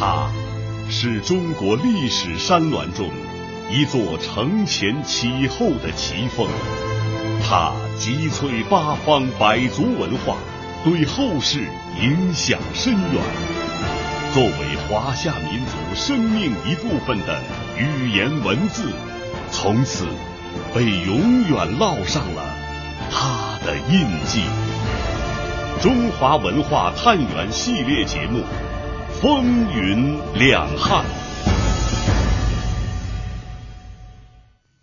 它是中国历史山峦中一座承前启后的奇峰，它集萃八方百族文化，对后世影响深远。作为华夏民族生命一部分的语言文字，从此被永远烙上了它的印记。中华文化探源系列节目《风云两汉》，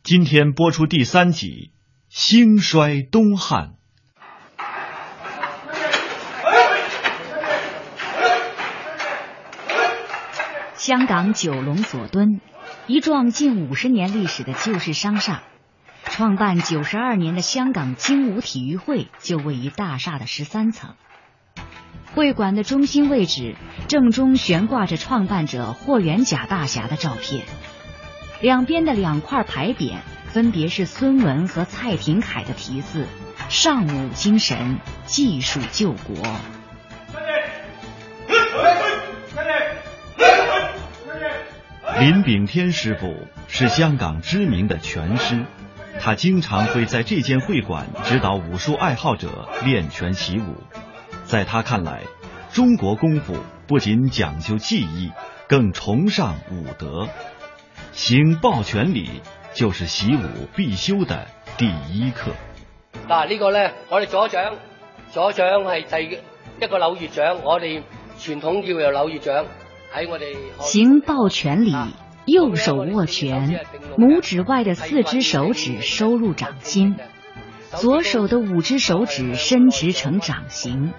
今天播出第三集《兴衰东汉》。香港九龙佐敦，一幢近五十年历史的旧式商厦。创办九十二年的香港精武体育会就位于大厦的十三层。会馆的中心位置正中悬挂着创办者霍元甲大侠的照片，两边的两块牌匾分别是孙文和蔡廷锴的题字：“尚武精神，技术救国。”林炳天师傅是香港知名的拳师。他经常会在这间会馆指导武术爱好者练拳习武。在他看来，中国功夫不仅讲究技艺，更崇尚武德。行抱拳礼就是习武必修的第一课。嗱，呢個咧，我哋左掌，左掌係第一個柳葉掌，我哋傳統叫做柳葉掌，喺我哋行抱拳禮。右手握拳，拇指外的四只手指收入掌心，左手的五只手指伸直成掌形，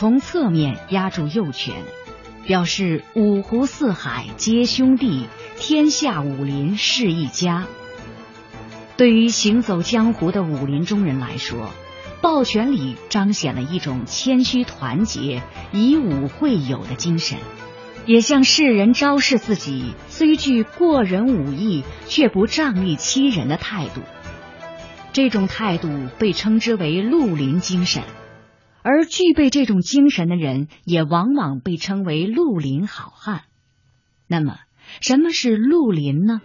从侧面压住右拳，表示五湖四海皆兄弟，天下武林是一家。对于行走江湖的武林中人来说，抱拳礼彰显了一种谦虚团结、以武会友的精神。也向世人昭示自己虽具过人武艺，却不仗义欺人的态度。这种态度被称之为绿林精神，而具备这种精神的人，也往往被称为绿林好汉。那么，什么是绿林呢？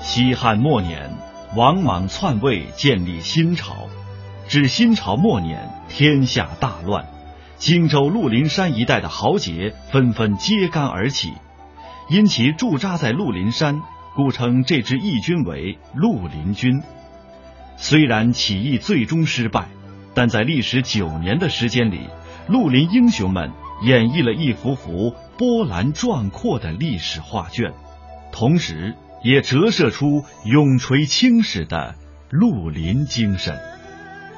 西汉末年，王莽篡位，建立新朝。至新朝末年，天下大乱，荆州鹿林山一带的豪杰纷纷揭竿而起，因其驻扎在鹿林山，故称这支义军为绿林军。虽然起义最终失败，但在历时九年的时间里，绿林英雄们演绎了一幅幅波澜壮阔的历史画卷，同时也折射出永垂青史的绿林精神。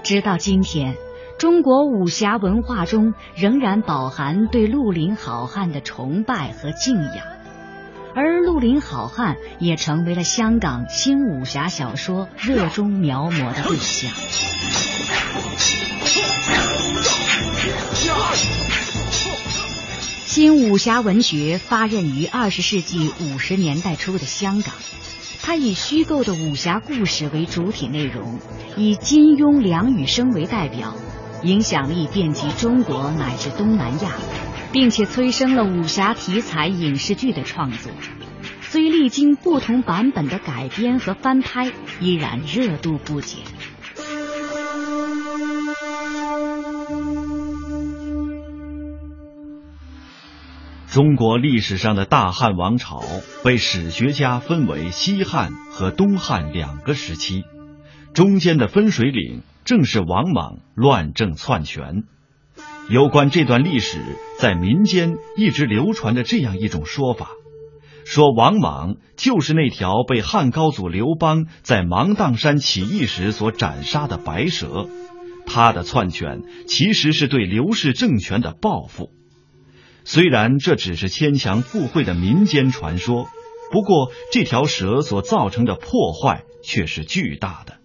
直到今天，中国武侠文化中仍然饱含对绿林好汉的崇拜和敬仰，而绿林好汉也成为了香港新武侠小说热衷描摹的对象。新武侠文学发轫于二十世纪五十年代初的香港。它以虚构的武侠故事为主体内容，以金庸、梁羽生为代表，影响力遍及中国乃至东南亚，并且催生了武侠题材影视剧的创作。虽历经不同版本的改编和翻拍，依然热度不减。中国历史上的大汉王朝被史学家分为西汉和东汉两个时期，中间的分水岭正是王莽乱政篡权。有关这段历史，在民间一直流传着这样一种说法：说王莽就是那条被汉高祖刘邦在芒砀山起义时所斩杀的白蛇，他的篡权其实是对刘氏政权的报复。虽然这只是牵强附会的民间传说，不过这条蛇所造成的破坏却是巨大的。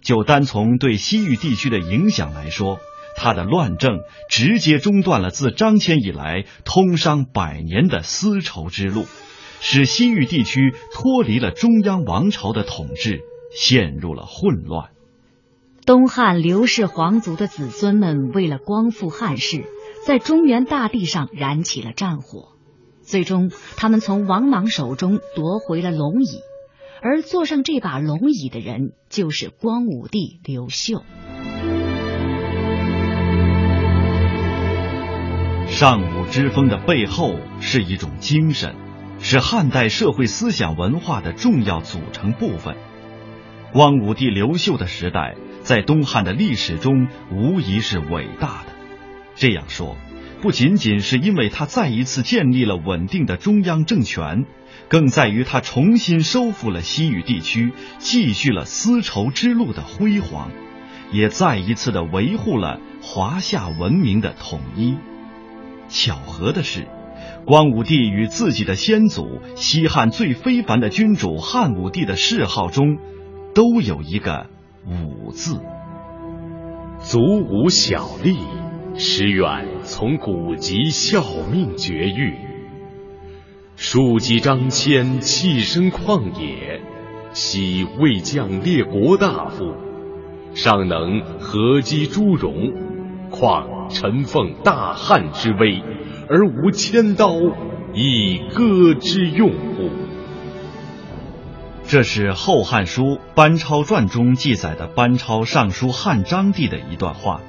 就单从对西域地区的影响来说，他的乱政直接中断了自张骞以来通商百年的丝绸之路，使西域地区脱离了中央王朝的统治，陷入了混乱。东汉刘氏皇族的子孙们为了光复汉室，在中原大地上燃起了战火，最终他们从王莽手中夺回了龙椅，而坐上这把龙椅的人就是光武帝刘秀。尚武之风的背后是一种精神，是汉代社会思想文化的重要组成部分。光武帝刘秀的时代，在东汉的历史中无疑是伟大的。这样说，不仅仅是因为他再一次建立了稳定的中央政权，更在于他重新收复了西域地区，继续了丝绸之路的辉煌，也再一次的维护了华夏文明的统一。巧合的是，光武帝与自己的先祖西汉最非凡的君主汉武帝的谥号中，都有一个“武”字。祖武小吏，时远从古籍效命绝育。庶几张骞，弃身旷野，昔未将列国大夫，尚能合击诸戎，况？臣奉大汉之威，而无千刀以割之用乎？这是《后汉书·班超传》中记载的班超上书汉章帝的一段话。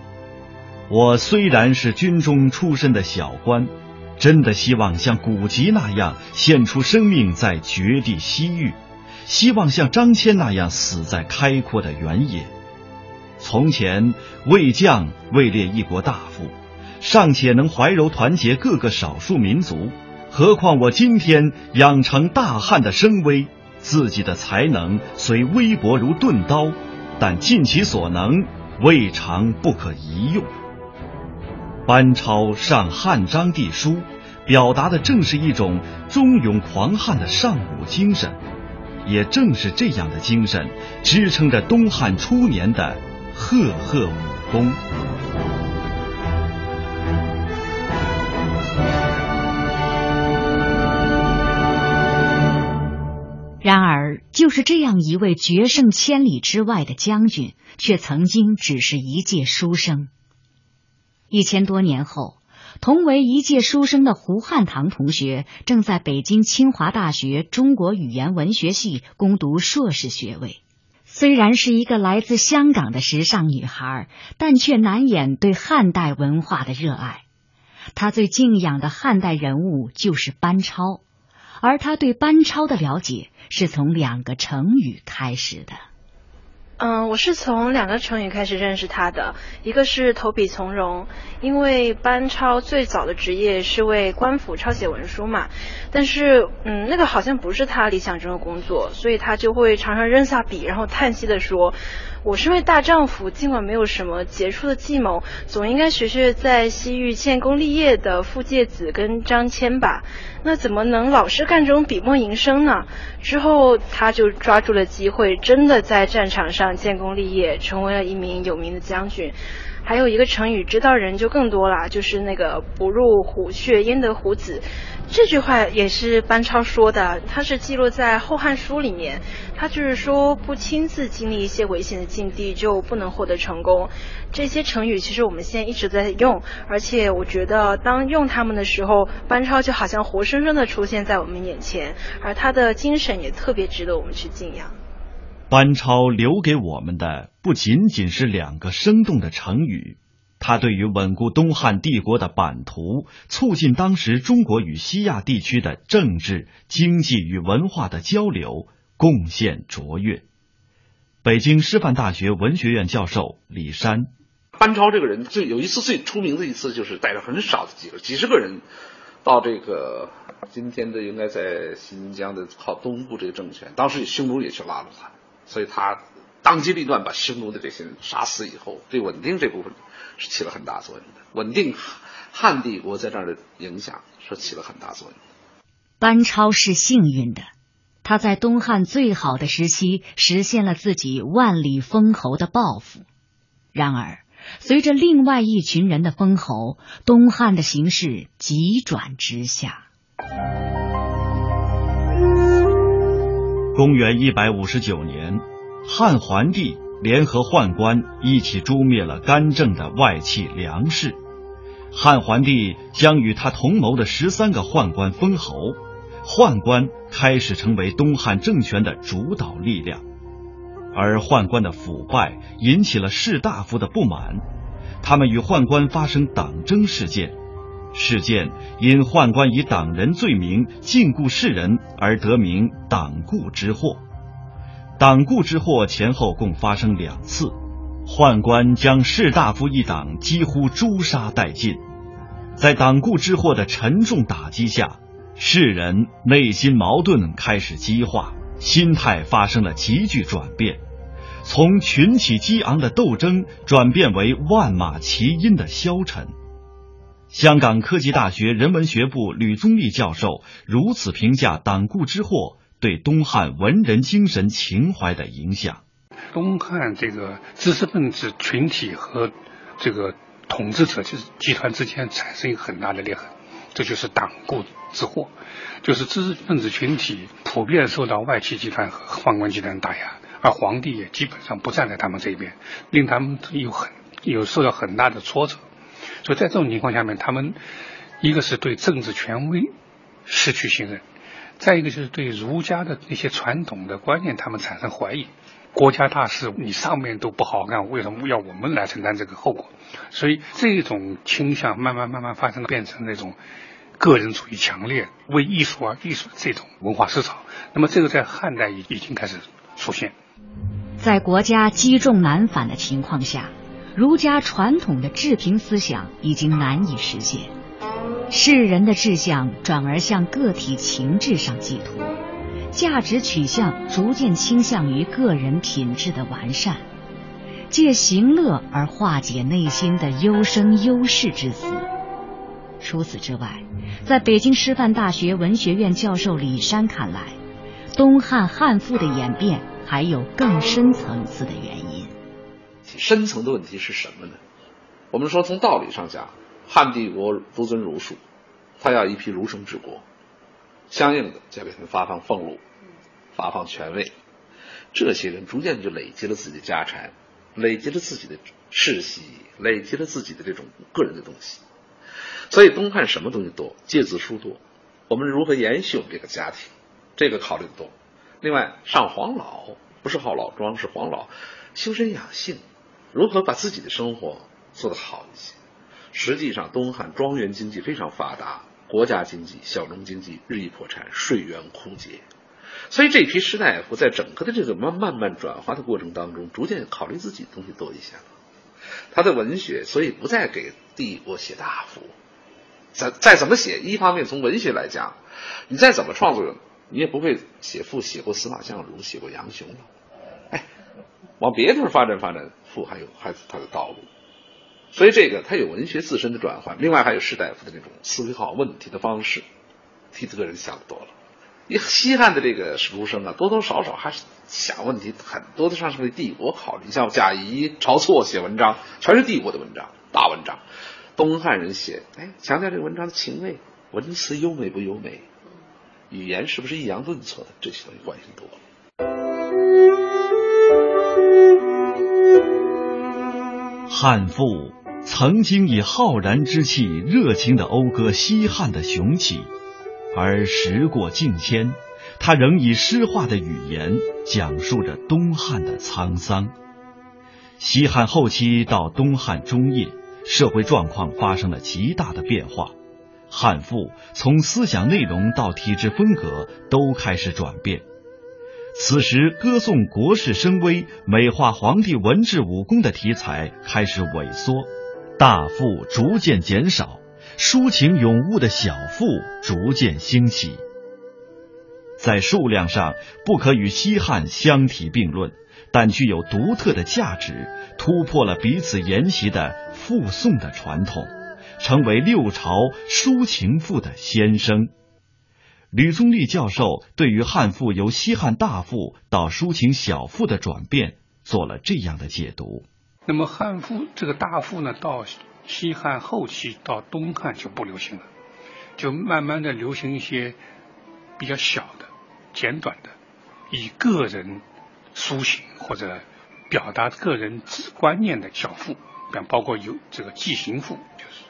我虽然是军中出身的小官，真的希望像古籍那样献出生命在绝地西域，希望像张骞那样死在开阔的原野。从前魏将位列一国大夫，尚且能怀柔团结各个少数民族，何况我今天养成大汉的声威，自己的才能虽微薄如钝刀，但尽其所能，未尝不可一用。班超上汉章帝书，表达的正是一种忠勇狂悍的尚武精神，也正是这样的精神，支撑着东汉初年的。赫赫武功。然而，就是这样一位决胜千里之外的将军，却曾经只是一介书生。一千多年后，同为一届书生的胡汉堂同学，正在北京清华大学中国语言文学系攻读硕士学位。虽然是一个来自香港的时尚女孩，但却难掩对汉代文化的热爱。她最敬仰的汉代人物就是班超，而她对班超的了解是从两个成语开始的。嗯，我是从两个成语开始认识他的，一个是投笔从戎，因为班超最早的职业是为官府抄写文书嘛，但是嗯，那个好像不是他理想中的工作，所以他就会常常扔下笔，然后叹息的说。我是位大丈夫，尽管没有什么杰出的计谋，总应该学学在西域建功立业的傅介子跟张骞吧。那怎么能老是干这种笔墨营生呢？之后他就抓住了机会，真的在战场上建功立业，成为了一名有名的将军。还有一个成语，知道人就更多了，就是那个“不入虎穴，焉得虎子”。这句话也是班超说的，他是记录在《后汉书》里面。他就是说，不亲自经历一些危险的境地，就不能获得成功。这些成语其实我们现在一直在用，而且我觉得当用他们的时候，班超就好像活生生的出现在我们眼前，而他的精神也特别值得我们去敬仰。班超留给我们的不仅仅是两个生动的成语，他对于稳固东汉帝国的版图、促进当时中国与西亚地区的政治、经济与文化的交流贡献卓越。北京师范大学文学院教授李山，班超这个人最有一次最出名的一次，就是带着很少的几个几十个人到这个今天的应该在新疆的靠东部这个政权，当时匈奴也去拉拢他。所以他当机立断把匈奴的这些人杀死以后，对稳定这部分是起了很大作用的。稳定汉帝国在这儿的影响是起了很大作用。班超是幸运的，他在东汉最好的时期实现了自己万里封侯的抱负。然而，随着另外一群人的封侯，东汉的形势急转直下。公元一百五十九年，汉桓帝联合宦官一起诛灭了干政的外戚梁氏。汉桓帝将与他同谋的十三个宦官封侯，宦官开始成为东汉政权的主导力量。而宦官的腐败引起了士大夫的不满，他们与宦官发生党争事件。事件因宦官以党人罪名禁锢士人而得名“党锢之祸”。党锢之祸前后共发生两次，宦官将士大夫一党几乎诛杀殆尽。在党锢之祸的沉重打击下，士人内心矛盾开始激化，心态发生了急剧转变，从群起激昂的斗争转变为万马齐喑的消沉。香港科技大学人文学部吕宗立教授如此评价党锢之祸对东汉文人精神情怀的影响：东汉这个知识分子群体和这个统治者就是集团之间产生一个很大的裂痕，这就是党锢之祸，就是知识分子群体普遍受到外戚集团和宦官集团打压，而皇帝也基本上不站在他们这边，令他们有很有受到很大的挫折。所以在这种情况下面，他们一个是对政治权威失去信任，再一个就是对儒家的那些传统的观念，他们产生怀疑。国家大事你上面都不好干，为什么要我们来承担这个后果？所以这种倾向慢慢慢慢发生，变成那种个人主义强烈、为艺术而艺术这种文化思潮。那么这个在汉代已已经开始出现，在国家积重难返的情况下。儒家传统的治平思想已经难以实现，世人的志向转而向个体情志上寄托，价值取向逐渐倾向于个人品质的完善，借行乐而化解内心的优生优势之思。除此之外，在北京师范大学文学院教授李山看来，东汉汉赋的演变还有更深层次的原因。深层的问题是什么呢？我们说从道理上讲，汉帝国独尊儒术，他要一批儒生治国，相应的就给他们发放俸禄，发放权位。这些人逐渐就累积了自己的家产，累积了自己的世袭，累积了自己的这种个人的东西。所以东汉什么东西多？借字书多。我们如何延续我们这个家庭？这个考虑的多。另外上黄老，不是好老庄，是黄老，修身养性。如何把自己的生活做得好一些？实际上，东汉庄园经济非常发达，国家经济、小农经济日益破产，税源枯竭。所以这批士大夫在整个的这个慢慢慢转化的过程当中，逐渐考虑自己的东西多一些了。他的文学，所以不再给帝国写大赋。再再怎么写，一方面从文学来讲，你再怎么创作，你也不会写赋写过司马相如，写过杨雄了。哎，往别的地方发展发展。还有还有他的道路，所以这个他有文学自身的转换，另外还有士大夫的那种思考问题的方式，替这个人想的多了。你西汉的这个儒生啊，多多少少还是想问题很多的，上是为帝国考虑。像贾谊、晁错写文章，全是帝国的文章，大文章。东汉人写，哎，强调这个文章的情味，文辞优美不优美，语言是不是抑扬顿挫的，这些东西关心多了。汉赋曾经以浩然之气、热情的讴歌西汉的雄起，而时过境迁，他仍以诗化的语言讲述着东汉的沧桑。西汉后期到东汉中叶，社会状况发生了极大的变化，汉赋从思想内容到体制风格都开始转变。此时，歌颂国势声威、美化皇帝文治武功的题材开始萎缩，大赋逐渐减少，抒情咏物的小赋逐渐兴起。在数量上不可与西汉相提并论，但具有独特的价值，突破了彼此沿袭的赋颂的传统，成为六朝抒情赋的先声。吕宗立教授对于汉赋由西汉大赋到抒情小赋的转变做了这样的解读。那么汉赋这个大赋呢，到西汉后期到东汉就不流行了，就慢慢的流行一些比较小的、简短的，以个人抒情或者表达个人观念的小赋，比方包括有这个记行赋，就是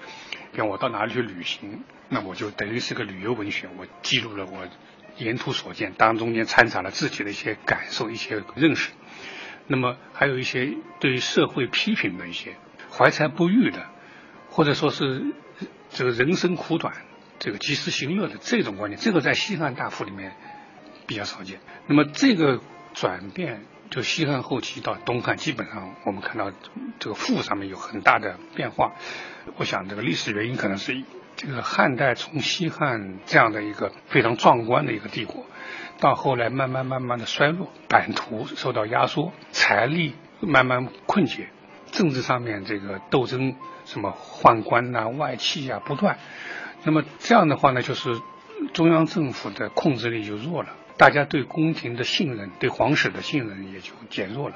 比方我到哪里去旅行，那我就等于是个旅游文学，我记录了我沿途所见，当中间掺杂了自己的一些感受、一些认识。那么还有一些对于社会批评的一些怀才不遇的，或者说是这个人生苦短、这个及时行乐的这种观念，这个在西汉大赋里面比较少见。那么这个转变，就西汉后期到东汉，基本上我们看到这个赋上面有很大的变化。我想这个历史原因可能是这个汉代从西汉这样的一个非常壮观的一个帝国。到后来慢慢慢慢的衰落，版图受到压缩，财力慢慢困竭，政治上面这个斗争，什么宦官呐、外戚啊不断，那么这样的话呢，就是中央政府的控制力就弱了，大家对宫廷的信任、对皇室的信任也就减弱了，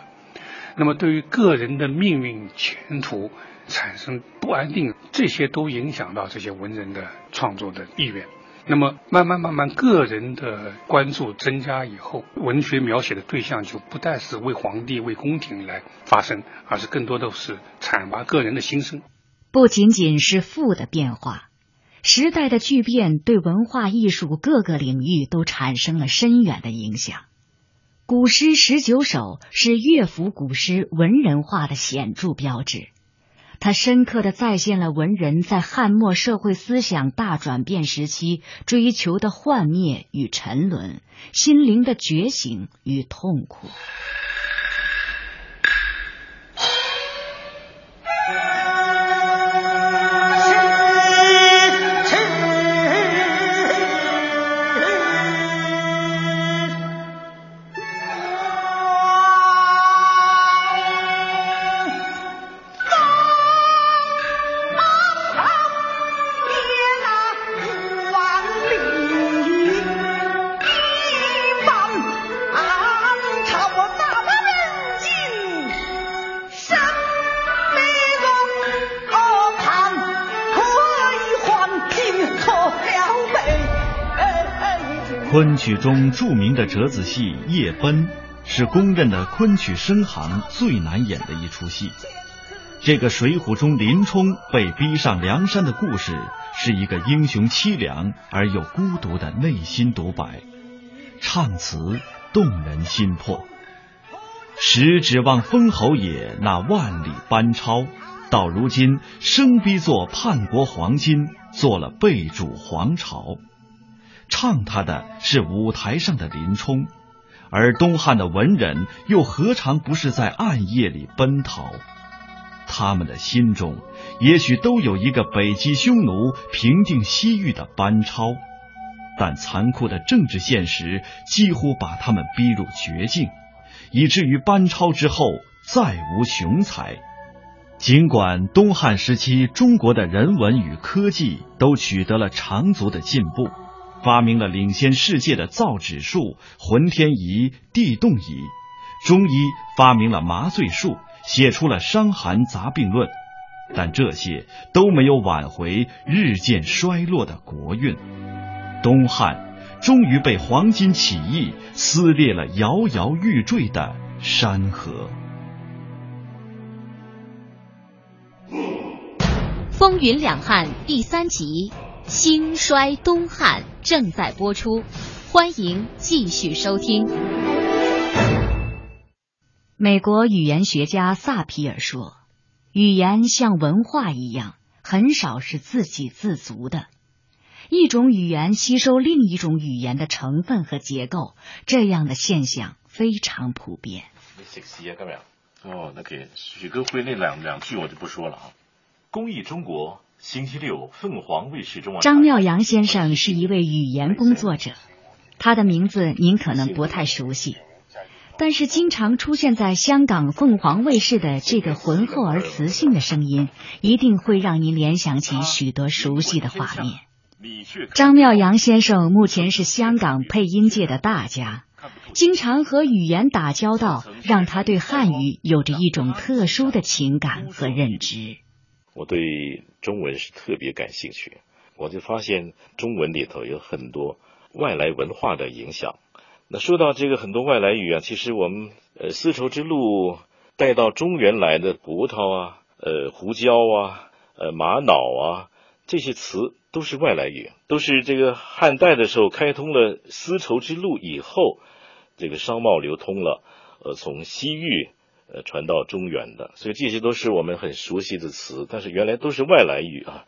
那么对于个人的命运前途产生不安定，这些都影响到这些文人的创作的意愿。那么慢慢慢慢，个人的关注增加以后，文学描写的对象就不再是为皇帝、为宫廷来发声，而是更多的是阐发个人的心声。不仅仅是赋的变化，时代的巨变对文化艺术各个领域都产生了深远的影响。古诗十九首是乐府古诗文人化的显著标志。他深刻的再现了文人在汉末社会思想大转变时期追求的幻灭与沉沦，心灵的觉醒与痛苦。昆曲中著名的折子戏《夜奔》，是公认的昆曲生行最难演的一出戏。这个《水浒》中林冲被逼上梁山的故事，是一个英雄凄凉而又孤独的内心独白，唱词动人心魄。时指望封侯爷那万里班超，到如今生逼做叛国黄金，做了被主皇朝。唱他的是舞台上的林冲，而东汉的文人又何尝不是在暗夜里奔逃？他们的心中也许都有一个北击匈奴、平定西域的班超，但残酷的政治现实几乎把他们逼入绝境，以至于班超之后再无雄才。尽管东汉时期中国的人文与科技都取得了长足的进步。发明了领先世界的造纸术、浑天仪、地动仪，中医发明了麻醉术，写出了《伤寒杂病论》，但这些都没有挽回日渐衰落的国运。东汉终于被黄巾起义撕裂了摇摇欲坠的山河。风云两汉第三集。兴衰东汉正在播出，欢迎继续收听。美国语言学家萨皮尔说：“语言像文化一样，很少是自给自足的。一种语言吸收另一种语言的成分和结构，这样的现象非常普遍。”你写诗啊，今日？哦，那给许歌辉那两两句我就不说了啊。公益中国。星期六，凤凰卫视中。张妙阳先生是一位语言工作者，他的名字您可能不太熟悉，但是经常出现在香港凤凰卫视的这个浑厚而磁性的声音，一定会让您联想起许多熟悉的画面。张妙阳先生目前是香港配音界的大家，经常和语言打交道，让他对汉语有着一种特殊的情感和认知。我对中文是特别感兴趣，我就发现中文里头有很多外来文化的影响。那说到这个很多外来语啊，其实我们呃丝绸之路带到中原来的葡萄啊、呃胡椒啊、呃玛瑙啊这些词都是外来语，都是这个汉代的时候开通了丝绸之路以后，这个商贸流通了，呃从西域呃传到中原的，所以这些都是我们很熟悉的词，但是原来都是外来语啊，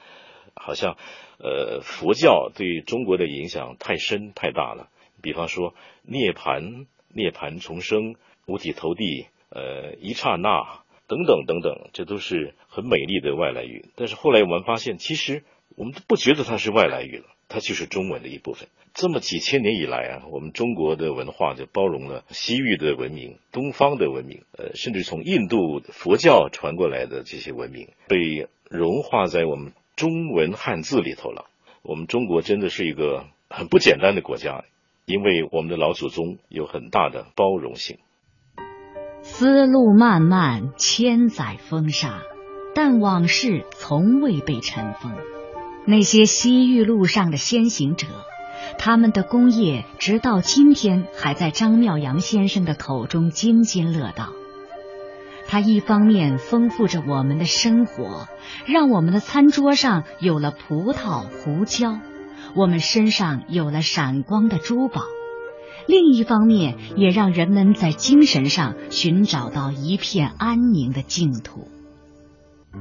好像呃佛教对中国的影响太深太大了，比方说涅盘、涅盘重生、五体投地。呃，一刹那等等等等，这都是很美丽的外来语。但是后来我们发现，其实我们都不觉得它是外来语了，它就是中文的一部分。这么几千年以来啊，我们中国的文化就包容了西域的文明、东方的文明，呃，甚至从印度佛教传过来的这些文明，被融化在我们中文汉字里头了。我们中国真的是一个很不简单的国家，因为我们的老祖宗有很大的包容性。丝路漫漫，千载风沙，但往事从未被尘封。那些西域路上的先行者，他们的功业直到今天还在张妙阳先生的口中津津乐道。他一方面丰富着我们的生活，让我们的餐桌上有了葡萄、胡椒，我们身上有了闪光的珠宝。另一方面，也让人们在精神上寻找到一片安宁的净土。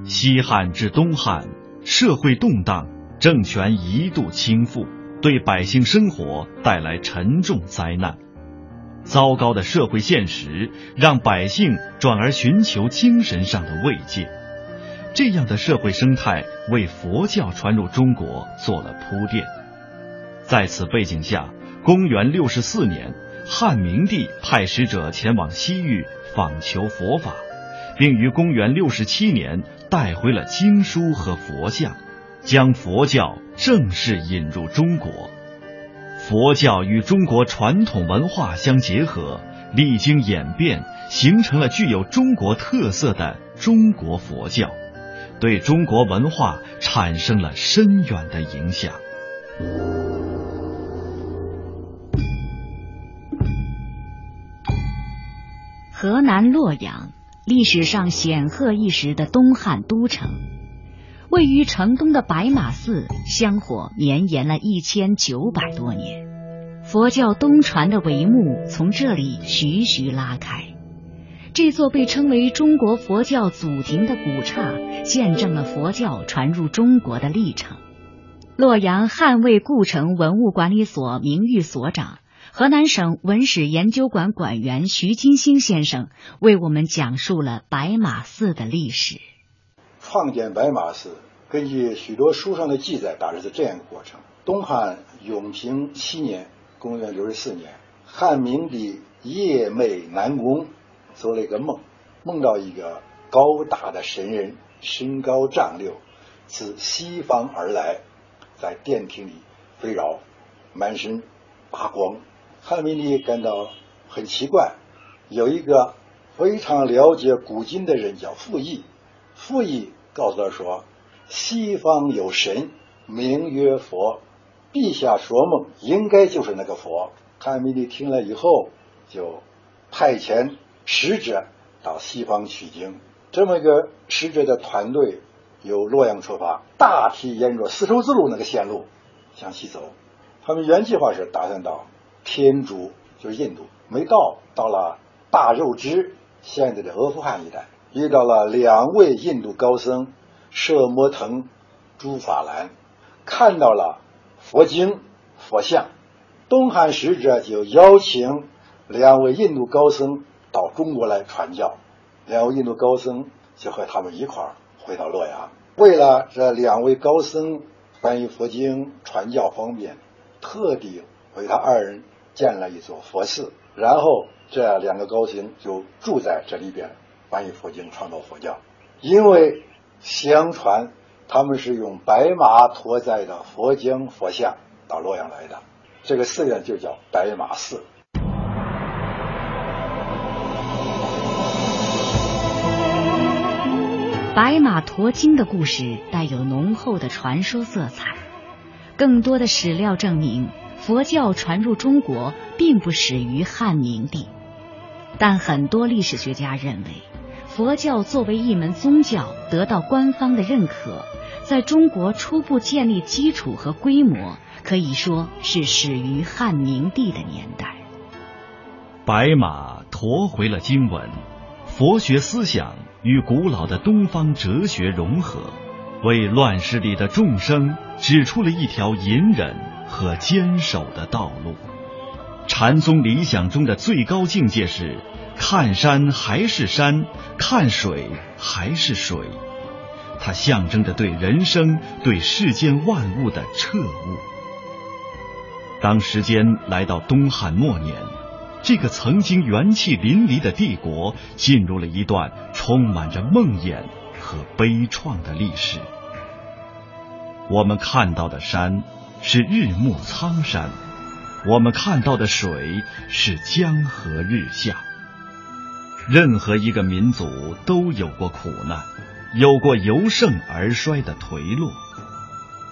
西汉至东汉，社会动荡，政权一度倾覆，对百姓生活带来沉重灾难。糟糕的社会现实让百姓转而寻求精神上的慰藉。这样的社会生态为佛教传入中国做了铺垫。在此背景下。公元六十四年，汉明帝派使者前往西域访求佛法，并于公元六十七年带回了经书和佛像，将佛教正式引入中国。佛教与中国传统文化相结合，历经演变，形成了具有中国特色的中国佛教，对中国文化产生了深远的影响。河南洛阳，历史上显赫一时的东汉都城，位于城东的白马寺香火绵延了一千九百多年，佛教东传的帷幕从这里徐徐拉开。这座被称为中国佛教祖庭的古刹，见证了佛教传入中国的历程。洛阳汉魏故城文物管理所名誉所长。河南省文史研究馆馆员徐金星先生为我们讲述了白马寺的历史。创建白马寺，根据许多书上的记载，大致是这样一个过程：东汉永平七年（公元六十四年），汉明帝夜寐南宫，做了一个梦，梦到一个高大的神人，身高丈六，自西方而来，在殿厅里飞绕，满身发光。汉明帝感到很奇怪，有一个非常了解古今的人叫傅毅，傅毅告诉他说：“西方有神，名曰佛，陛下说梦应该就是那个佛。”汉明帝听了以后，就派遣使者到西方取经。这么一个使者的团队由洛阳出发，大体沿着丝绸之路那个线路向西走。他们原计划是打算到。天竺就是印度，没到，到了大肉支，现在的阿富汗一带，遇到了两位印度高僧舍摩腾、朱法兰，看到了佛经、佛像，东汉使者就邀请两位印度高僧到中国来传教，两位印度高僧就和他们一块儿回到洛阳，为了这两位高僧翻译佛经、传教方便，特地为他二人。建了一座佛寺，然后这两个高僧就住在这里边，翻译佛经，创造佛教。因为相传他们是用白马驮载的佛经佛像到洛阳来的，这个寺院就叫白马寺。白马驮经的故事带有浓厚的传说色彩，更多的史料证明。佛教传入中国并不始于汉明帝，但很多历史学家认为，佛教作为一门宗教得到官方的认可，在中国初步建立基础和规模，可以说是始于汉明帝的年代。白马驮回了经文，佛学思想与古老的东方哲学融合，为乱世里的众生指出了一条隐忍和坚守的道路。禅宗理想中的最高境界是。看山还是山，看水还是水，它象征着对人生、对世间万物的彻悟。当时间来到东汉末年，这个曾经元气淋漓的帝国进入了一段充满着梦魇和悲怆的历史。我们看到的山是日暮苍山，我们看到的水是江河日下。任何一个民族都有过苦难，有过由盛而衰的颓落。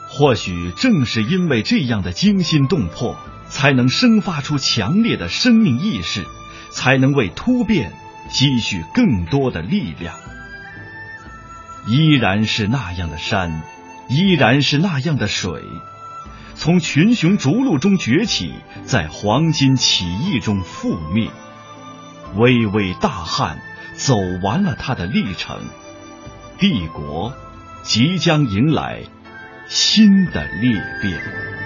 或许正是因为这样的惊心动魄，才能生发出强烈的生命意识，才能为突变积蓄更多的力量。依然是那样的山，依然是那样的水，从群雄逐鹿中崛起，在黄巾起义中覆灭。巍巍大汉走完了他的历程，帝国即将迎来新的裂变。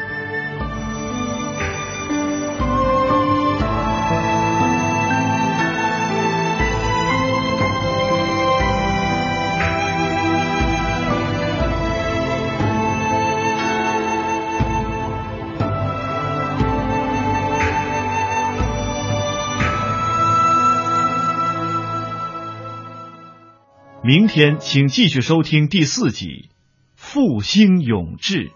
明天，请继续收听第四集《复兴永志》。